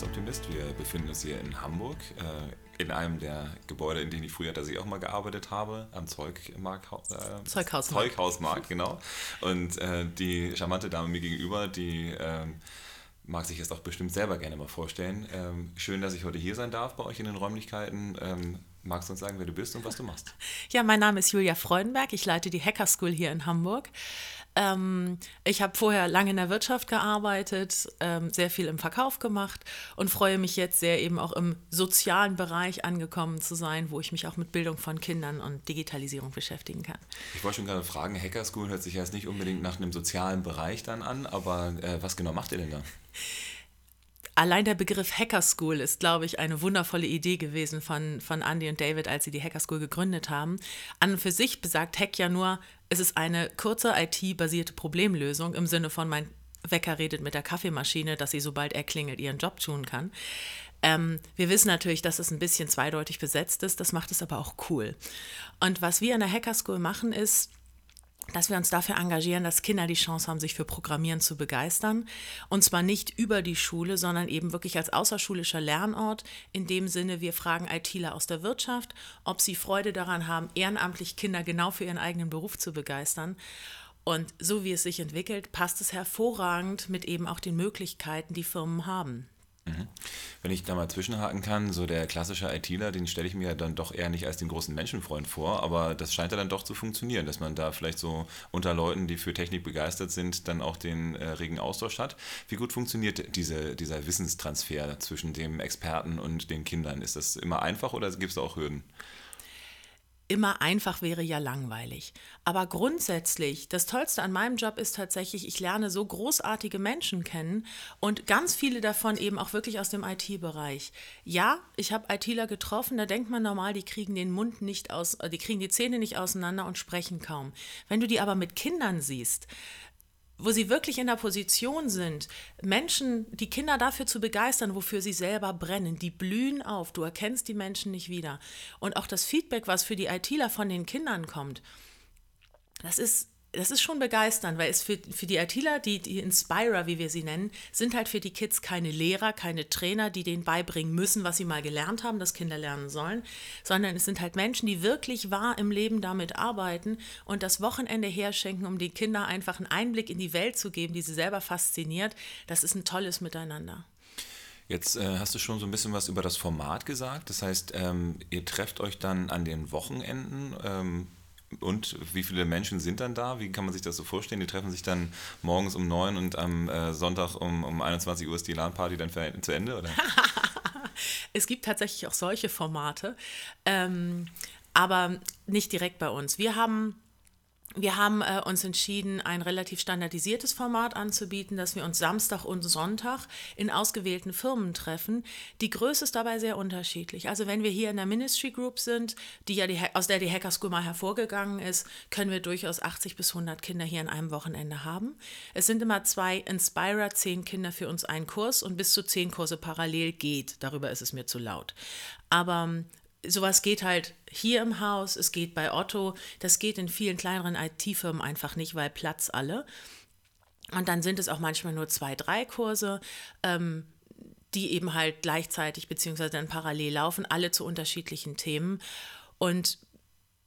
Finanzoptimist. Wir befinden uns hier in Hamburg, äh, in einem der Gebäude, in denen ich früher tatsächlich auch mal gearbeitet habe, am Zeugmarkt, äh, Zeughausmarkt. Zeughausmarkt, genau. Und äh, die charmante Dame mir gegenüber, die ähm, mag sich jetzt auch bestimmt selber gerne mal vorstellen. Ähm, schön, dass ich heute hier sein darf bei euch in den Räumlichkeiten. Ähm, magst du uns sagen, wer du bist und was du machst? Ja, mein Name ist Julia Freudenberg. Ich leite die Hacker School hier in Hamburg. Ähm, ich habe vorher lange in der Wirtschaft gearbeitet, ähm, sehr viel im Verkauf gemacht und freue mich jetzt sehr eben auch im sozialen Bereich angekommen zu sein, wo ich mich auch mit Bildung von Kindern und Digitalisierung beschäftigen kann. Ich wollte schon gerade fragen, Hacker School hört sich jetzt nicht unbedingt nach einem sozialen Bereich dann an, aber äh, was genau macht ihr denn da? Allein der Begriff Hacker School ist, glaube ich, eine wundervolle Idee gewesen von, von Andy und David, als sie die Hacker School gegründet haben. An und für sich besagt Hack ja nur, es ist eine kurze IT-basierte Problemlösung im Sinne von mein Wecker redet mit der Kaffeemaschine, dass sie, sobald er klingelt, ihren Job tun kann. Ähm, wir wissen natürlich, dass es ein bisschen zweideutig besetzt ist, das macht es aber auch cool. Und was wir an der Hacker School machen, ist, dass wir uns dafür engagieren, dass Kinder die Chance haben, sich für Programmieren zu begeistern. Und zwar nicht über die Schule, sondern eben wirklich als außerschulischer Lernort. In dem Sinne, wir fragen ITler aus der Wirtschaft, ob sie Freude daran haben, ehrenamtlich Kinder genau für ihren eigenen Beruf zu begeistern. Und so wie es sich entwickelt, passt es hervorragend mit eben auch den Möglichkeiten, die Firmen haben. Mhm. Wenn ich da mal zwischenhaken kann, so der klassische ITler, den stelle ich mir dann doch eher nicht als den großen Menschenfreund vor, aber das scheint ja dann doch zu funktionieren, dass man da vielleicht so unter Leuten, die für Technik begeistert sind, dann auch den äh, regen Austausch hat. Wie gut funktioniert diese, dieser Wissenstransfer zwischen dem Experten und den Kindern? Ist das immer einfach oder gibt es auch Hürden? Immer einfach wäre ja langweilig. Aber grundsätzlich, das Tollste an meinem Job ist tatsächlich, ich lerne so großartige Menschen kennen und ganz viele davon eben auch wirklich aus dem IT-Bereich. Ja, ich habe ITler getroffen, da denkt man normal, die kriegen den Mund nicht aus, äh, die kriegen die Zähne nicht auseinander und sprechen kaum. Wenn du die aber mit Kindern siehst, wo sie wirklich in der Position sind, Menschen, die Kinder dafür zu begeistern, wofür sie selber brennen, die blühen auf, du erkennst die Menschen nicht wieder. Und auch das Feedback, was für die ITler von den Kindern kommt, das ist das ist schon begeisternd, weil es für, für die ITler, die, die Inspirer, wie wir sie nennen, sind halt für die Kids keine Lehrer, keine Trainer, die denen beibringen müssen, was sie mal gelernt haben, dass Kinder lernen sollen, sondern es sind halt Menschen, die wirklich wahr im Leben damit arbeiten und das Wochenende herschenken, um den Kindern einfach einen Einblick in die Welt zu geben, die sie selber fasziniert. Das ist ein tolles Miteinander. Jetzt äh, hast du schon so ein bisschen was über das Format gesagt. Das heißt, ähm, ihr trefft euch dann an den Wochenenden. Ähm und wie viele Menschen sind dann da? Wie kann man sich das so vorstellen? Die treffen sich dann morgens um neun und am äh, Sonntag um, um 21 Uhr ist die LAN-Party dann zu Ende, oder? es gibt tatsächlich auch solche Formate, ähm, aber nicht direkt bei uns. Wir haben wir haben äh, uns entschieden, ein relativ standardisiertes Format anzubieten, dass wir uns Samstag und Sonntag in ausgewählten Firmen treffen. Die Größe ist dabei sehr unterschiedlich. Also wenn wir hier in der Ministry Group sind, die ja die, aus der die Hacker School mal hervorgegangen ist, können wir durchaus 80 bis 100 Kinder hier an einem Wochenende haben. Es sind immer zwei Inspirer, zehn Kinder für uns ein Kurs und bis zu zehn Kurse parallel geht. Darüber ist es mir zu laut. Aber sowas geht halt hier im Haus, es geht bei Otto, das geht in vielen kleineren IT-Firmen einfach nicht, weil Platz alle. Und dann sind es auch manchmal nur zwei, drei Kurse, ähm, die eben halt gleichzeitig beziehungsweise dann parallel laufen, alle zu unterschiedlichen Themen. Und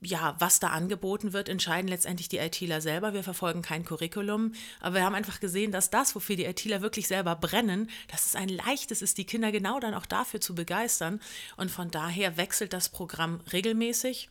ja, was da angeboten wird, entscheiden letztendlich die ITler selber. Wir verfolgen kein Curriculum, aber wir haben einfach gesehen, dass das, wofür die ITler wirklich selber brennen, dass es ein leichtes ist, die Kinder genau dann auch dafür zu begeistern. Und von daher wechselt das Programm regelmäßig.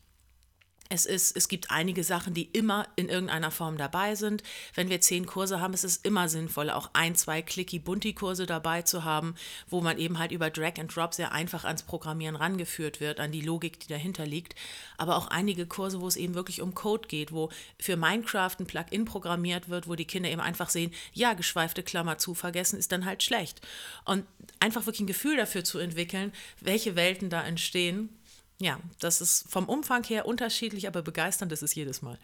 Es, ist, es gibt einige Sachen, die immer in irgendeiner Form dabei sind. Wenn wir zehn Kurse haben, ist es immer sinnvoll, auch ein, zwei Clicky-Bunti-Kurse dabei zu haben, wo man eben halt über Drag and Drop sehr einfach ans Programmieren rangeführt wird, an die Logik, die dahinter liegt. Aber auch einige Kurse, wo es eben wirklich um Code geht, wo für Minecraft ein Plugin programmiert wird, wo die Kinder eben einfach sehen, ja, geschweifte Klammer zu vergessen ist dann halt schlecht. Und einfach wirklich ein Gefühl dafür zu entwickeln, welche Welten da entstehen ja, das ist vom Umfang her unterschiedlich, aber begeisternd ist es jedes Mal.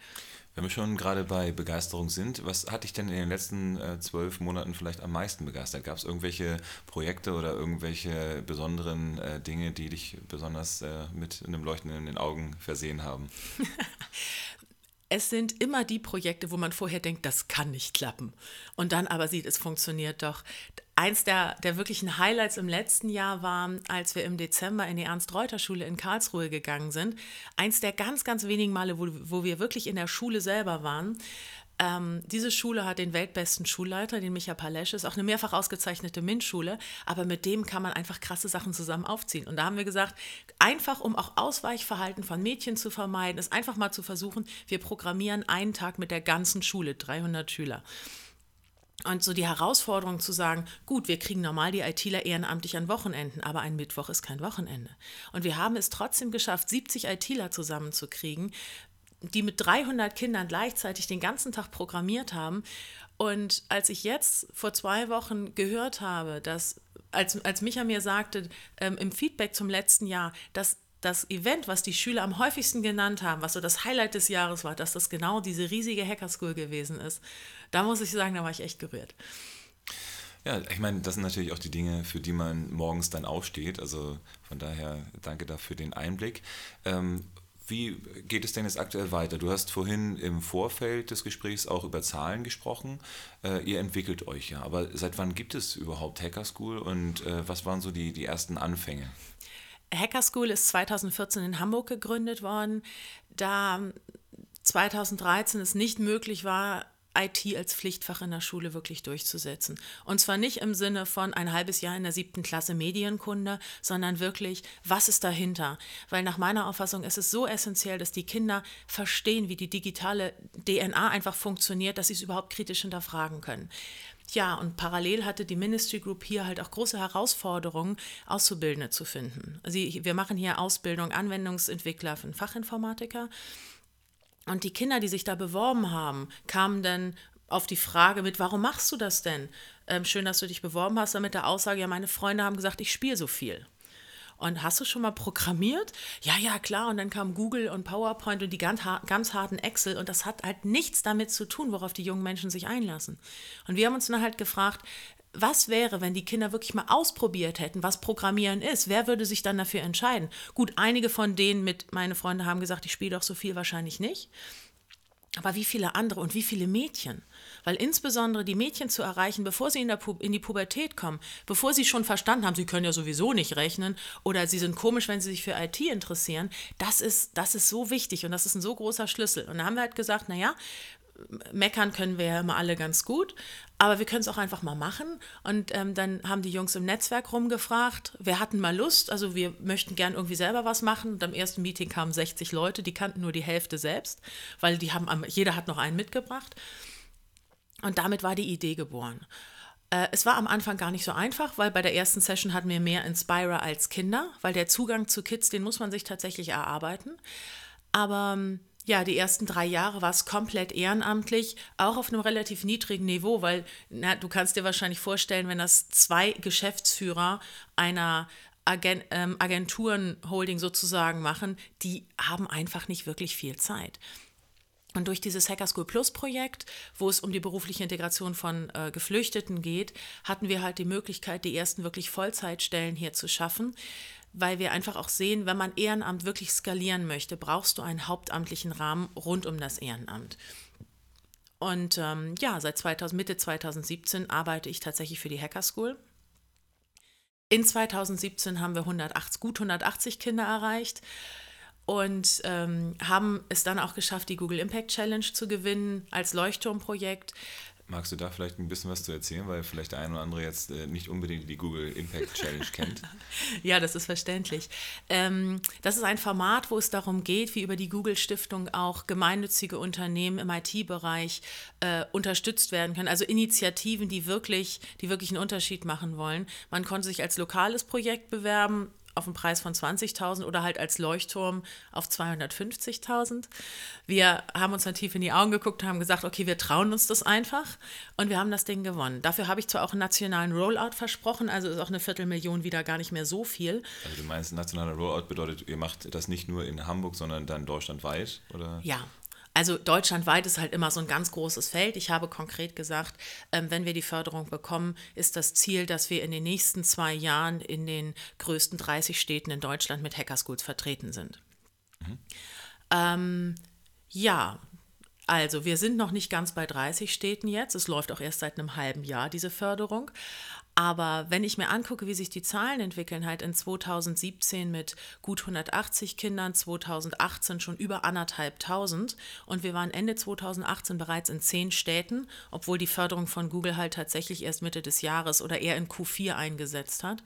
Wenn wir schon gerade bei Begeisterung sind, was hat dich denn in den letzten äh, zwölf Monaten vielleicht am meisten begeistert? Gab es irgendwelche Projekte oder irgendwelche besonderen äh, Dinge, die dich besonders äh, mit einem Leuchten in den Augen versehen haben? es sind immer die Projekte, wo man vorher denkt, das kann nicht klappen. Und dann aber sieht, es funktioniert doch. Eins der, der wirklichen Highlights im letzten Jahr war, als wir im Dezember in die Ernst-Reuter-Schule in Karlsruhe gegangen sind. Eins der ganz, ganz wenigen Male, wo, wo wir wirklich in der Schule selber waren. Ähm, diese Schule hat den weltbesten Schulleiter, den Micha Palesch, ist auch eine mehrfach ausgezeichnete MINT-Schule, aber mit dem kann man einfach krasse Sachen zusammen aufziehen. Und da haben wir gesagt, einfach um auch Ausweichverhalten von Mädchen zu vermeiden, ist einfach mal zu versuchen, wir programmieren einen Tag mit der ganzen Schule, 300 Schüler. Und so die Herausforderung zu sagen, gut, wir kriegen normal die ITler ehrenamtlich an Wochenenden, aber ein Mittwoch ist kein Wochenende. Und wir haben es trotzdem geschafft, 70 ITler zusammenzukriegen, die mit 300 Kindern gleichzeitig den ganzen Tag programmiert haben. Und als ich jetzt vor zwei Wochen gehört habe, dass, als, als Micha mir sagte, ähm, im Feedback zum letzten Jahr, dass das Event, was die Schüler am häufigsten genannt haben, was so das Highlight des Jahres war, dass das genau diese riesige Hackerschool gewesen ist, da muss ich sagen, da war ich echt gerührt. Ja, ich meine, das sind natürlich auch die Dinge, für die man morgens dann aufsteht. Also von daher danke dafür den Einblick. Ähm, wie geht es denn jetzt aktuell weiter? Du hast vorhin im Vorfeld des Gesprächs auch über Zahlen gesprochen. Äh, ihr entwickelt euch ja, aber seit wann gibt es überhaupt Hacker School und äh, was waren so die, die ersten Anfänge? Hacker School ist 2014 in Hamburg gegründet worden. Da 2013 es nicht möglich war, IT als Pflichtfach in der Schule wirklich durchzusetzen. Und zwar nicht im Sinne von ein halbes Jahr in der siebten Klasse Medienkunde, sondern wirklich, was ist dahinter? Weil nach meiner Auffassung ist es so essentiell, dass die Kinder verstehen, wie die digitale DNA einfach funktioniert, dass sie es überhaupt kritisch hinterfragen können. Ja, und parallel hatte die Ministry Group hier halt auch große Herausforderungen, Auszubildende zu finden. Also wir machen hier Ausbildung Anwendungsentwickler für Fachinformatiker und die Kinder, die sich da beworben haben, kamen dann auf die Frage mit, warum machst du das denn? Ähm, schön, dass du dich beworben hast, dann mit der Aussage, ja, meine Freunde haben gesagt, ich spiele so viel. Und hast du schon mal programmiert? Ja, ja, klar. Und dann kam Google und PowerPoint und die ganz, ganz harten Excel. Und das hat halt nichts damit zu tun, worauf die jungen Menschen sich einlassen. Und wir haben uns dann halt gefragt, was wäre, wenn die Kinder wirklich mal ausprobiert hätten, was Programmieren ist? Wer würde sich dann dafür entscheiden? Gut, einige von denen mit, meine Freunde haben gesagt, ich spiele doch so viel wahrscheinlich nicht. Aber wie viele andere und wie viele Mädchen? Weil insbesondere die Mädchen zu erreichen, bevor sie in, der in die Pubertät kommen, bevor sie schon verstanden haben, sie können ja sowieso nicht rechnen oder sie sind komisch, wenn sie sich für IT interessieren, das ist, das ist so wichtig und das ist ein so großer Schlüssel. Und da haben wir halt gesagt, naja, meckern können wir ja immer alle ganz gut, aber wir können es auch einfach mal machen. Und ähm, dann haben die Jungs im Netzwerk rumgefragt, wer hatten mal Lust, also wir möchten gern irgendwie selber was machen. Und am ersten Meeting kamen 60 Leute, die kannten nur die Hälfte selbst, weil die haben, jeder hat noch einen mitgebracht. Und damit war die Idee geboren. Äh, es war am Anfang gar nicht so einfach, weil bei der ersten Session hatten wir mehr Inspirer als Kinder, weil der Zugang zu Kids, den muss man sich tatsächlich erarbeiten. Aber ähm, ja, die ersten drei Jahre war es komplett ehrenamtlich, auch auf einem relativ niedrigen Niveau, weil na, du kannst dir wahrscheinlich vorstellen, wenn das zwei Geschäftsführer einer Agent, ähm, Agenturen-Holding sozusagen machen, die haben einfach nicht wirklich viel Zeit. Und durch dieses Hacker School Plus Projekt, wo es um die berufliche Integration von äh, Geflüchteten geht, hatten wir halt die Möglichkeit, die ersten wirklich Vollzeitstellen hier zu schaffen weil wir einfach auch sehen, wenn man Ehrenamt wirklich skalieren möchte, brauchst du einen hauptamtlichen Rahmen rund um das Ehrenamt. Und ähm, ja, seit 2000, Mitte 2017 arbeite ich tatsächlich für die Hacker School. In 2017 haben wir 180, gut 180 Kinder erreicht und ähm, haben es dann auch geschafft, die Google Impact Challenge zu gewinnen als Leuchtturmprojekt. Magst du da vielleicht ein bisschen was zu erzählen, weil vielleicht der eine oder andere jetzt äh, nicht unbedingt die Google Impact Challenge kennt? ja, das ist verständlich. Ähm, das ist ein Format, wo es darum geht, wie über die Google Stiftung auch gemeinnützige Unternehmen im IT-Bereich äh, unterstützt werden können. Also Initiativen, die wirklich, die wirklich einen Unterschied machen wollen. Man konnte sich als lokales Projekt bewerben auf einen Preis von 20.000 oder halt als Leuchtturm auf 250.000. Wir haben uns dann tief in die Augen geguckt und haben gesagt, okay, wir trauen uns das einfach und wir haben das Ding gewonnen. Dafür habe ich zwar auch einen nationalen Rollout versprochen, also ist auch eine Viertelmillion wieder gar nicht mehr so viel. Also du meinst, nationaler Rollout bedeutet, ihr macht das nicht nur in Hamburg, sondern dann deutschlandweit, oder? Ja, also deutschlandweit ist halt immer so ein ganz großes Feld. Ich habe konkret gesagt, ähm, wenn wir die Förderung bekommen, ist das Ziel, dass wir in den nächsten zwei Jahren in den größten 30 Städten in Deutschland mit Hackerschools vertreten sind. Mhm. Ähm, ja, Also, wir sind noch nicht ganz bei 30 Städten jetzt. Es läuft auch erst seit einem halben Jahr, diese Förderung. Aber wenn ich mir angucke, wie sich die Zahlen entwickeln, halt in 2017 mit gut 180 Kindern, 2018 schon über anderthalbtausend und wir waren Ende 2018 bereits in zehn Städten, obwohl die Förderung von Google halt tatsächlich erst Mitte des Jahres oder eher in Q4 eingesetzt hat.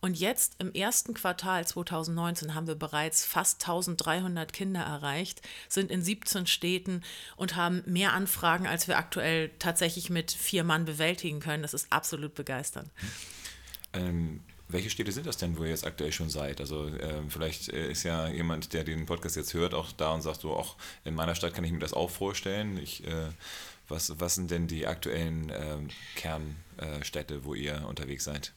Und jetzt im ersten Quartal 2019 haben wir bereits fast 1300 Kinder erreicht, sind in 17 Städten und haben mehr Anfragen, als wir aktuell tatsächlich mit vier Mann bewältigen können. Das ist absolut begeisternd. Ähm, welche Städte sind das denn, wo ihr jetzt aktuell schon seid? Also äh, vielleicht äh, ist ja jemand, der den Podcast jetzt hört, auch da und sagt so, auch in meiner Stadt kann ich mir das auch vorstellen. Ich, äh, was, was sind denn die aktuellen ähm, Kernstädte, wo ihr unterwegs seid?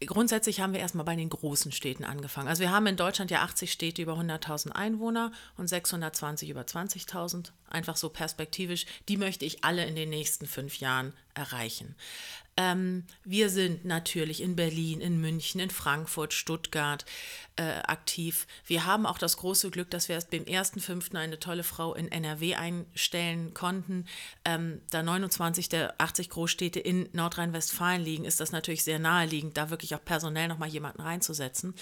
Grundsätzlich haben wir erstmal bei den großen Städten angefangen. Also wir haben in Deutschland ja 80 Städte über 100.000 Einwohner und 620 über 20.000. Einfach so perspektivisch. Die möchte ich alle in den nächsten fünf Jahren erreichen. Ähm, wir sind natürlich in Berlin, in München, in Frankfurt, Stuttgart äh, aktiv. Wir haben auch das große Glück, dass wir erst beim 1.5. eine tolle Frau in NRW einstellen konnten. Ähm, da 29 der 80 Großstädte in Nordrhein-Westfalen liegen, ist das natürlich sehr naheliegend, da wirklich auch personell nochmal jemanden reinzusetzen.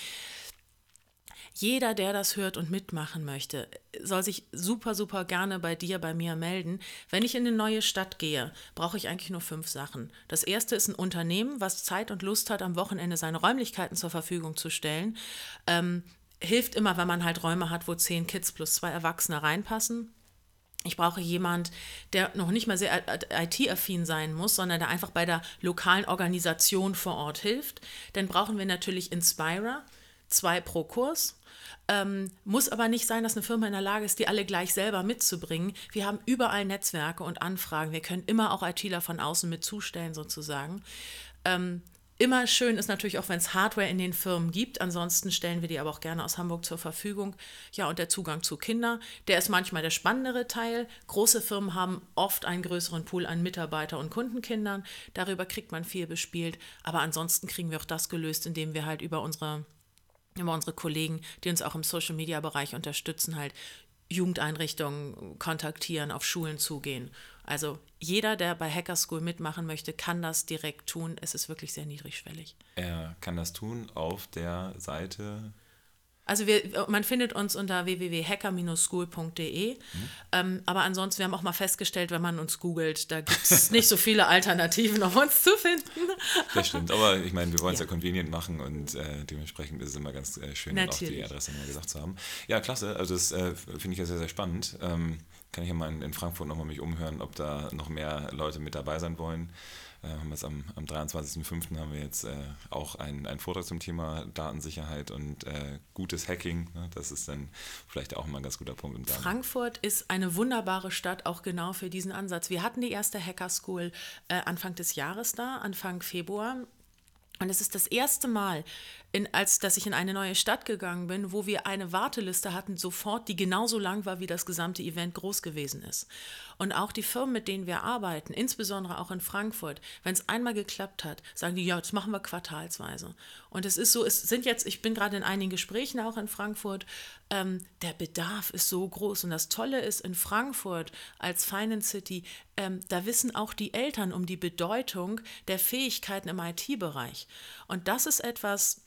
Jeder, der das hört und mitmachen möchte, soll sich super, super gerne bei dir, bei mir melden. Wenn ich in eine neue Stadt gehe, brauche ich eigentlich nur fünf Sachen. Das erste ist ein Unternehmen, was Zeit und Lust hat, am Wochenende seine Räumlichkeiten zur Verfügung zu stellen. Ähm, hilft immer, wenn man halt Räume hat, wo zehn Kids plus zwei Erwachsene reinpassen. Ich brauche jemand, der noch nicht mal sehr IT-affin sein muss, sondern der einfach bei der lokalen Organisation vor Ort hilft. Dann brauchen wir natürlich Inspira, zwei pro Kurs. Ähm, muss aber nicht sein, dass eine Firma in der Lage ist, die alle gleich selber mitzubringen. Wir haben überall Netzwerke und Anfragen. Wir können immer auch ITler von außen mit zustellen, sozusagen. Ähm, immer schön ist natürlich auch, wenn es Hardware in den Firmen gibt. Ansonsten stellen wir die aber auch gerne aus Hamburg zur Verfügung. Ja, und der Zugang zu Kindern, der ist manchmal der spannendere Teil. Große Firmen haben oft einen größeren Pool an Mitarbeiter- und Kundenkindern. Darüber kriegt man viel bespielt. Aber ansonsten kriegen wir auch das gelöst, indem wir halt über unsere über unsere Kollegen, die uns auch im Social-Media-Bereich unterstützen, halt Jugendeinrichtungen kontaktieren, auf Schulen zugehen. Also jeder, der bei Hacker School mitmachen möchte, kann das direkt tun. Es ist wirklich sehr niedrigschwellig. Er kann das tun auf der Seite also wir, man findet uns unter www.hacker-school.de. Mhm. Ähm, aber ansonsten, wir haben auch mal festgestellt, wenn man uns googelt, da gibt es nicht so viele Alternativen, um uns zu finden. Das stimmt, aber ich meine, wir wollen es ja. ja. convenient machen und äh, dementsprechend ist es immer ganz äh, schön, auch die Adresse mal gesagt zu haben. Ja, klasse, also das äh, finde ich ja sehr, sehr spannend. Ähm, kann ich ja mal in, in Frankfurt nochmal mich umhören, ob da noch mehr Leute mit dabei sein wollen. Äh, haben jetzt am, am 23.05. haben wir jetzt äh, auch einen, Vortrag zum Thema Datensicherheit und äh, gutes Hacking. Ne? Das ist dann vielleicht auch mal ein ganz guter Punkt. Im Frankfurt ist eine wunderbare Stadt, auch genau für diesen Ansatz. Wir hatten die erste Hacker School äh, Anfang des Jahres da, Anfang Februar. Und es ist das erste Mal, in, als dass ich in eine neue Stadt gegangen bin, wo wir eine Warteliste hatten, sofort, die genauso lang war, wie das gesamte Event groß gewesen ist. Und auch die Firmen, mit denen wir arbeiten, insbesondere auch in Frankfurt, wenn es einmal geklappt hat, sagen die, ja, das machen wir quartalsweise. Und es ist so, es sind jetzt, ich bin gerade in einigen Gesprächen auch in Frankfurt, ähm, der Bedarf ist so groß. Und das Tolle ist, in Frankfurt als Finance City, ähm, da wissen auch die Eltern um die Bedeutung der Fähigkeiten im IT-Bereich. Und das ist etwas,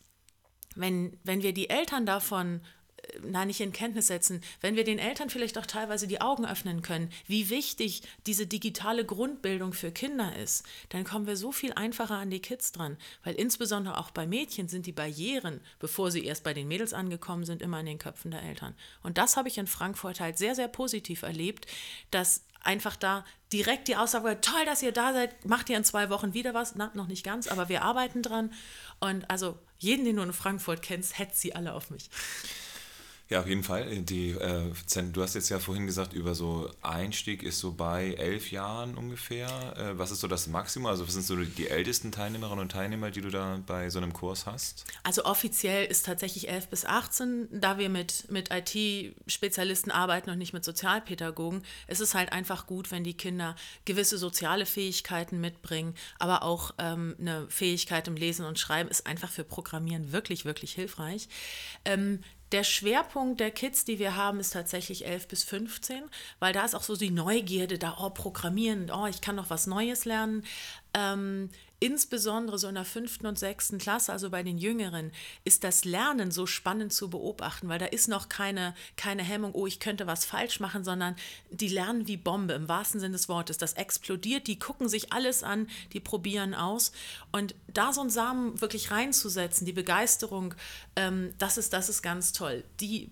wenn, wenn wir die Eltern davon äh, na, nicht in Kenntnis setzen, wenn wir den Eltern vielleicht auch teilweise die Augen öffnen können, wie wichtig diese digitale Grundbildung für Kinder ist, dann kommen wir so viel einfacher an die Kids dran. Weil insbesondere auch bei Mädchen sind die Barrieren, bevor sie erst bei den Mädels angekommen sind, immer in den Köpfen der Eltern. Und das habe ich in Frankfurt halt sehr, sehr positiv erlebt, dass einfach da direkt die Aussage toll, dass ihr da seid, macht ihr in zwei Wochen wieder was? Na, noch nicht ganz, aber wir arbeiten dran. Und also jeden, den du in Frankfurt kennst, hetzt sie alle auf mich. Ja, auf jeden Fall. Die, äh, du hast jetzt ja vorhin gesagt, über so Einstieg ist so bei elf Jahren ungefähr. Äh, was ist so das Maximum? Also was sind so die ältesten Teilnehmerinnen und Teilnehmer, die du da bei so einem Kurs hast? Also offiziell ist tatsächlich 11 bis 18, da wir mit, mit IT-Spezialisten arbeiten und nicht mit Sozialpädagogen. Es ist halt einfach gut, wenn die Kinder gewisse soziale Fähigkeiten mitbringen, aber auch ähm, eine Fähigkeit im Lesen und Schreiben ist einfach für Programmieren wirklich, wirklich hilfreich. Ähm, der Schwerpunkt der Kids, die wir haben, ist tatsächlich 11 bis 15, weil da ist auch so die Neugierde da, oh, Programmieren, oh, ich kann noch was Neues lernen. Ähm, insbesondere so in der fünften und sechsten Klasse, also bei den Jüngeren, ist das Lernen so spannend zu beobachten, weil da ist noch keine, keine Hemmung, oh, ich könnte was falsch machen, sondern die lernen wie Bombe im wahrsten Sinne des Wortes. Das explodiert, die gucken sich alles an, die probieren aus. Und da so einen Samen wirklich reinzusetzen, die Begeisterung, ähm, das, ist, das ist ganz toll. Die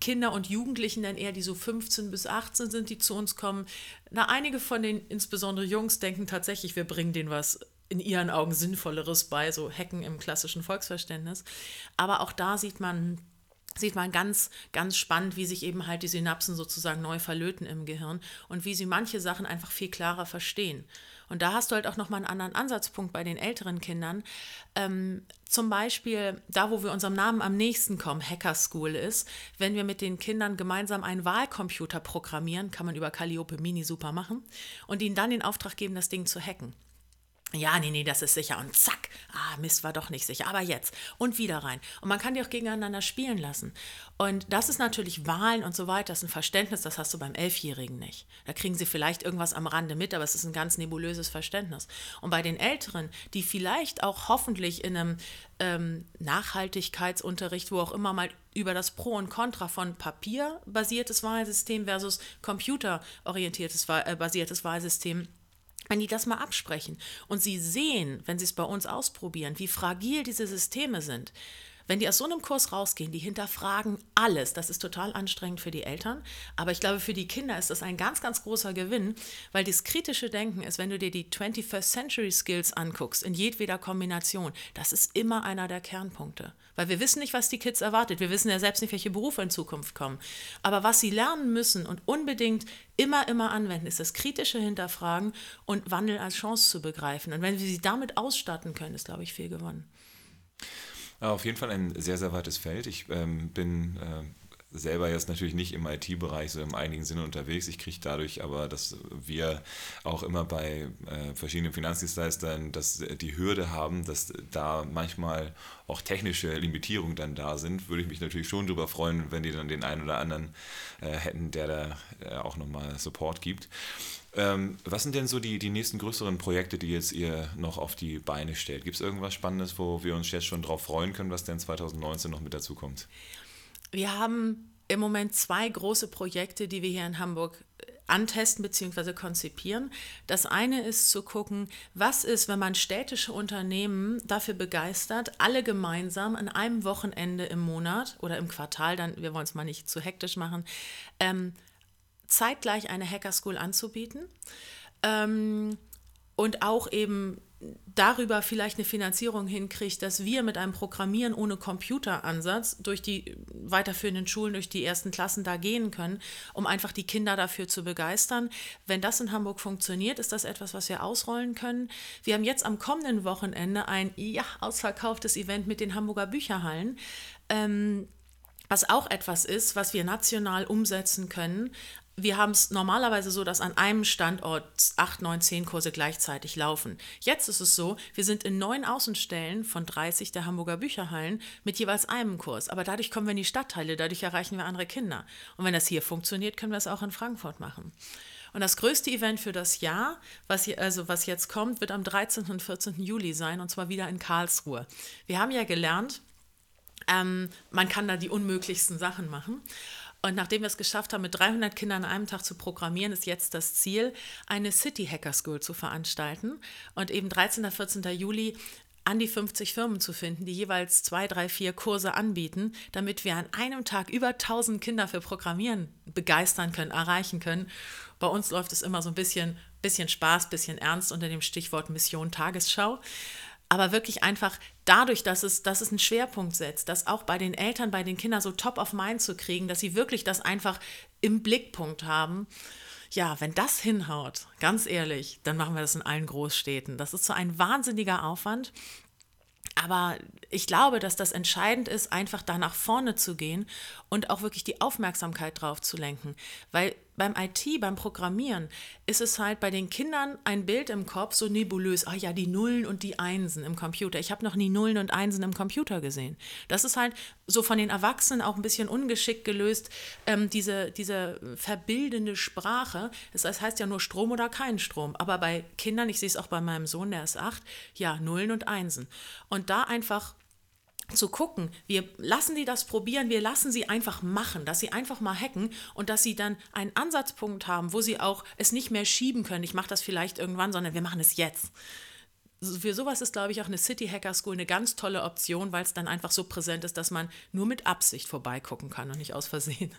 Kinder und Jugendlichen dann eher, die so 15 bis 18 sind, die zu uns kommen. Na, einige von den, insbesondere Jungs, denken tatsächlich, wir bringen denen was in ihren Augen Sinnvolleres bei, so Hacken im klassischen Volksverständnis. Aber auch da sieht man, sieht man ganz, ganz spannend, wie sich eben halt die Synapsen sozusagen neu verlöten im Gehirn und wie sie manche Sachen einfach viel klarer verstehen. Und da hast du halt auch nochmal einen anderen Ansatzpunkt bei den älteren Kindern. Ähm, zum Beispiel da, wo wir unserem Namen am nächsten kommen, Hacker School ist, wenn wir mit den Kindern gemeinsam einen Wahlcomputer programmieren, kann man über Calliope Mini super machen, und ihnen dann den Auftrag geben, das Ding zu hacken. Ja, nee, nee, das ist sicher. Und zack, ah, Mist war doch nicht sicher. Aber jetzt. Und wieder rein. Und man kann die auch gegeneinander spielen lassen. Und das ist natürlich Wahlen und so weiter. Das ist ein Verständnis, das hast du beim Elfjährigen nicht. Da kriegen sie vielleicht irgendwas am Rande mit, aber es ist ein ganz nebulöses Verständnis. Und bei den Älteren, die vielleicht auch hoffentlich in einem ähm, Nachhaltigkeitsunterricht, wo auch immer mal über das Pro und Contra von papierbasiertes Wahlsystem versus computerorientiertes äh, basiertes Wahlsystem wenn die das mal absprechen und sie sehen, wenn sie es bei uns ausprobieren, wie fragil diese Systeme sind, wenn die aus so einem Kurs rausgehen, die hinterfragen alles. Das ist total anstrengend für die Eltern. Aber ich glaube, für die Kinder ist das ein ganz, ganz großer Gewinn, weil das kritische Denken ist, wenn du dir die 21st Century Skills anguckst, in jedweder Kombination, das ist immer einer der Kernpunkte. Weil wir wissen nicht, was die Kids erwartet. Wir wissen ja selbst nicht, welche Berufe in Zukunft kommen. Aber was sie lernen müssen und unbedingt immer, immer anwenden, ist das kritische Hinterfragen und Wandel als Chance zu begreifen. Und wenn wir sie damit ausstatten können, ist, glaube ich, viel gewonnen. Auf jeden Fall ein sehr, sehr weites Feld. Ich ähm, bin äh, selber jetzt natürlich nicht im IT-Bereich so im einigen Sinne unterwegs. Ich kriege dadurch aber, dass wir auch immer bei äh, verschiedenen Finanzdienstleistern dass die Hürde haben, dass da manchmal auch technische Limitierungen dann da sind, würde ich mich natürlich schon darüber freuen, wenn die dann den einen oder anderen äh, hätten, der da äh, auch nochmal Support gibt. Ähm, was sind denn so die, die nächsten größeren Projekte, die jetzt ihr noch auf die Beine stellt? Gibt es irgendwas Spannendes, wo wir uns jetzt schon drauf freuen können, was denn 2019 noch mit dazu kommt? Wir haben im Moment zwei große Projekte, die wir hier in Hamburg äh, antesten bzw. konzipieren. Das eine ist zu gucken, was ist, wenn man städtische Unternehmen dafür begeistert, alle gemeinsam an einem Wochenende im Monat oder im Quartal, dann wir wollen es mal nicht zu hektisch machen, ähm, zeitgleich eine Hacker School anzubieten ähm, und auch eben darüber vielleicht eine Finanzierung hinkriegt, dass wir mit einem Programmieren ohne Computeransatz durch die weiterführenden Schulen, durch die ersten Klassen da gehen können, um einfach die Kinder dafür zu begeistern. Wenn das in Hamburg funktioniert, ist das etwas, was wir ausrollen können. Wir haben jetzt am kommenden Wochenende ein ja, ausverkauftes Event mit den Hamburger Bücherhallen. Ähm, was auch etwas ist, was wir national umsetzen können, wir haben es normalerweise so, dass an einem Standort acht, neun, zehn Kurse gleichzeitig laufen. Jetzt ist es so, wir sind in neun Außenstellen von 30 der Hamburger Bücherhallen mit jeweils einem Kurs. Aber dadurch kommen wir in die Stadtteile, dadurch erreichen wir andere Kinder. Und wenn das hier funktioniert, können wir es auch in Frankfurt machen. Und das größte Event für das Jahr, was, hier, also was jetzt kommt, wird am 13. und 14. Juli sein, und zwar wieder in Karlsruhe. Wir haben ja gelernt, ähm, man kann da die unmöglichsten Sachen machen. Und nachdem wir es geschafft haben, mit 300 Kindern an einem Tag zu programmieren, ist jetzt das Ziel, eine City Hacker School zu veranstalten und eben 13. und 14. Juli an die 50 Firmen zu finden, die jeweils zwei, drei, vier Kurse anbieten, damit wir an einem Tag über 1000 Kinder für Programmieren begeistern können, erreichen können. Bei uns läuft es immer so ein bisschen, bisschen Spaß, bisschen Ernst unter dem Stichwort Mission Tagesschau aber wirklich einfach dadurch, dass es, dass es einen Schwerpunkt setzt, das auch bei den Eltern, bei den Kindern so top of mind zu kriegen, dass sie wirklich das einfach im Blickpunkt haben. Ja, wenn das hinhaut, ganz ehrlich, dann machen wir das in allen Großstädten. Das ist so ein wahnsinniger Aufwand. Aber ich glaube, dass das entscheidend ist, einfach da nach vorne zu gehen und auch wirklich die Aufmerksamkeit drauf zu lenken. Weil beim IT, beim Programmieren, ist es halt bei den Kindern ein Bild im Kopf so nebulös. Ah ja, die Nullen und die Einsen im Computer. Ich habe noch nie Nullen und Einsen im Computer gesehen. Das ist halt so von den Erwachsenen auch ein bisschen ungeschickt gelöst, ähm, diese, diese verbildende Sprache. Das heißt ja nur Strom oder kein Strom. Aber bei Kindern, ich sehe es auch bei meinem Sohn, der ist acht, ja, Nullen und Einsen. Und da einfach zu gucken, wir lassen die das probieren, wir lassen sie einfach machen, dass sie einfach mal hacken und dass sie dann einen Ansatzpunkt haben, wo sie auch es nicht mehr schieben können. Ich mache das vielleicht irgendwann, sondern wir machen es jetzt für sowas ist, glaube ich, auch eine City Hacker School eine ganz tolle Option, weil es dann einfach so präsent ist, dass man nur mit Absicht vorbeigucken kann und nicht aus Versehen.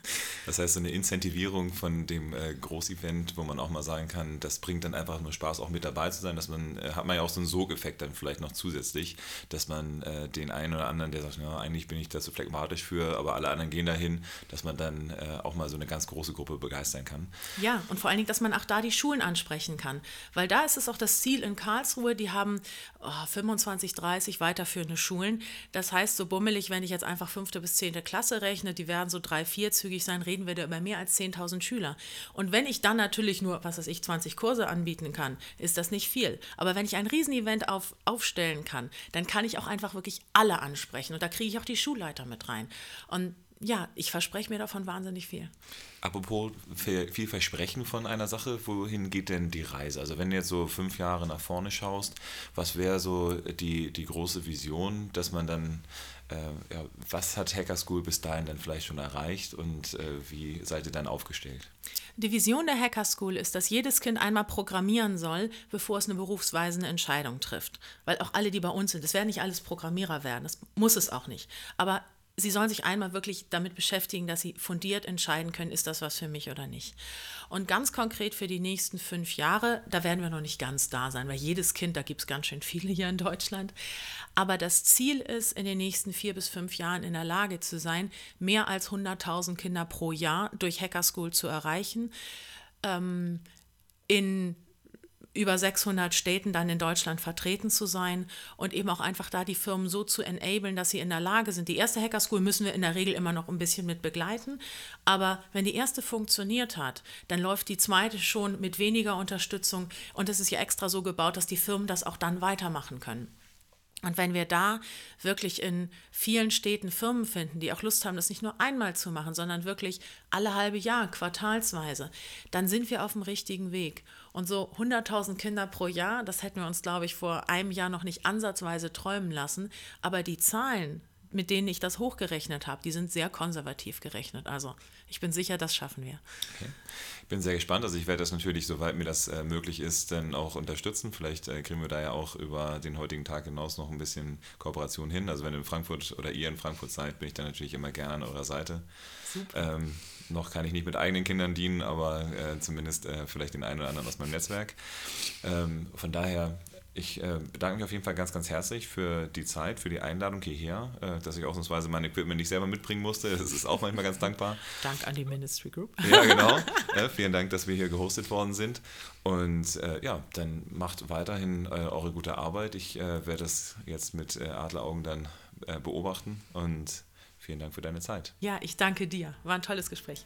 Das heißt, so eine Incentivierung von dem äh, Großevent, wo man auch mal sagen kann, das bringt dann einfach nur Spaß, auch mit dabei zu sein, dass man, äh, hat man ja auch so einen Sogeffekt dann vielleicht noch zusätzlich, dass man äh, den einen oder anderen, der sagt, ja, eigentlich bin ich da zu phlegmatisch für, aber alle anderen gehen dahin, dass man dann äh, auch mal so eine ganz große Gruppe begeistern kann. Ja, und vor allen Dingen, dass man auch da die Schulen ansprechen kann, weil da ist es auch das Ziel in Karlsruhe, die haben haben oh, 25, 30 weiterführende Schulen. Das heißt, so bummelig, wenn ich jetzt einfach fünfte bis zehnte Klasse rechne, die werden so drei, vierzügig sein, reden wir da über mehr als 10.000 Schüler. Und wenn ich dann natürlich nur, was weiß ich, 20 Kurse anbieten kann, ist das nicht viel. Aber wenn ich ein Riesenevent auf, aufstellen kann, dann kann ich auch einfach wirklich alle ansprechen. Und da kriege ich auch die Schulleiter mit rein. Und ja, ich verspreche mir davon wahnsinnig viel. Apropos viel Versprechen von einer Sache, wohin geht denn die Reise? Also wenn du jetzt so fünf Jahre nach vorne schaust, was wäre so die, die große Vision, dass man dann, äh, ja, was hat Hacker School bis dahin dann vielleicht schon erreicht und äh, wie seid ihr dann aufgestellt? Die Vision der Hacker School ist, dass jedes Kind einmal programmieren soll, bevor es eine berufsweisende Entscheidung trifft. Weil auch alle, die bei uns sind, das werden nicht alles Programmierer werden, das muss es auch nicht. Aber Sie sollen sich einmal wirklich damit beschäftigen, dass Sie fundiert entscheiden können, ist das was für mich oder nicht. Und ganz konkret für die nächsten fünf Jahre, da werden wir noch nicht ganz da sein, weil jedes Kind, da gibt es ganz schön viele hier in Deutschland. Aber das Ziel ist, in den nächsten vier bis fünf Jahren in der Lage zu sein, mehr als 100.000 Kinder pro Jahr durch Hacker School zu erreichen. Ähm, in über 600 Städten dann in Deutschland vertreten zu sein und eben auch einfach da die Firmen so zu enablen, dass sie in der Lage sind. Die erste Hacker School müssen wir in der Regel immer noch ein bisschen mit begleiten, aber wenn die erste funktioniert hat, dann läuft die zweite schon mit weniger Unterstützung und es ist ja extra so gebaut, dass die Firmen das auch dann weitermachen können. Und wenn wir da wirklich in vielen Städten Firmen finden, die auch Lust haben, das nicht nur einmal zu machen, sondern wirklich alle halbe Jahr, quartalsweise, dann sind wir auf dem richtigen Weg. Und so 100.000 Kinder pro Jahr, das hätten wir uns, glaube ich, vor einem Jahr noch nicht ansatzweise träumen lassen. Aber die Zahlen, mit denen ich das hochgerechnet habe, die sind sehr konservativ gerechnet. Also ich bin sicher, das schaffen wir. Okay. Ich bin sehr gespannt. Also ich werde das natürlich, soweit mir das äh, möglich ist, dann auch unterstützen. Vielleicht äh, kriegen wir da ja auch über den heutigen Tag hinaus noch ein bisschen Kooperation hin. Also wenn ihr in Frankfurt oder ihr in Frankfurt seid, bin ich dann natürlich immer gerne an eurer Seite. Super. Ähm, noch kann ich nicht mit eigenen Kindern dienen, aber äh, zumindest äh, vielleicht den einen oder anderen aus meinem Netzwerk. Ähm, von daher ich äh, bedanke mich auf jeden Fall ganz, ganz herzlich für die Zeit, für die Einladung hierher, äh, dass ich ausnahmsweise mein Equipment nicht selber mitbringen musste. Das ist auch manchmal ganz dankbar. Dank an die Ministry Group. Ja, genau. Ja, vielen Dank, dass wir hier gehostet worden sind. Und äh, ja, dann macht weiterhin äh, eure gute Arbeit. Ich äh, werde das jetzt mit äh, Adleraugen dann beobachten und vielen Dank für deine Zeit. Ja, ich danke dir. War ein tolles Gespräch.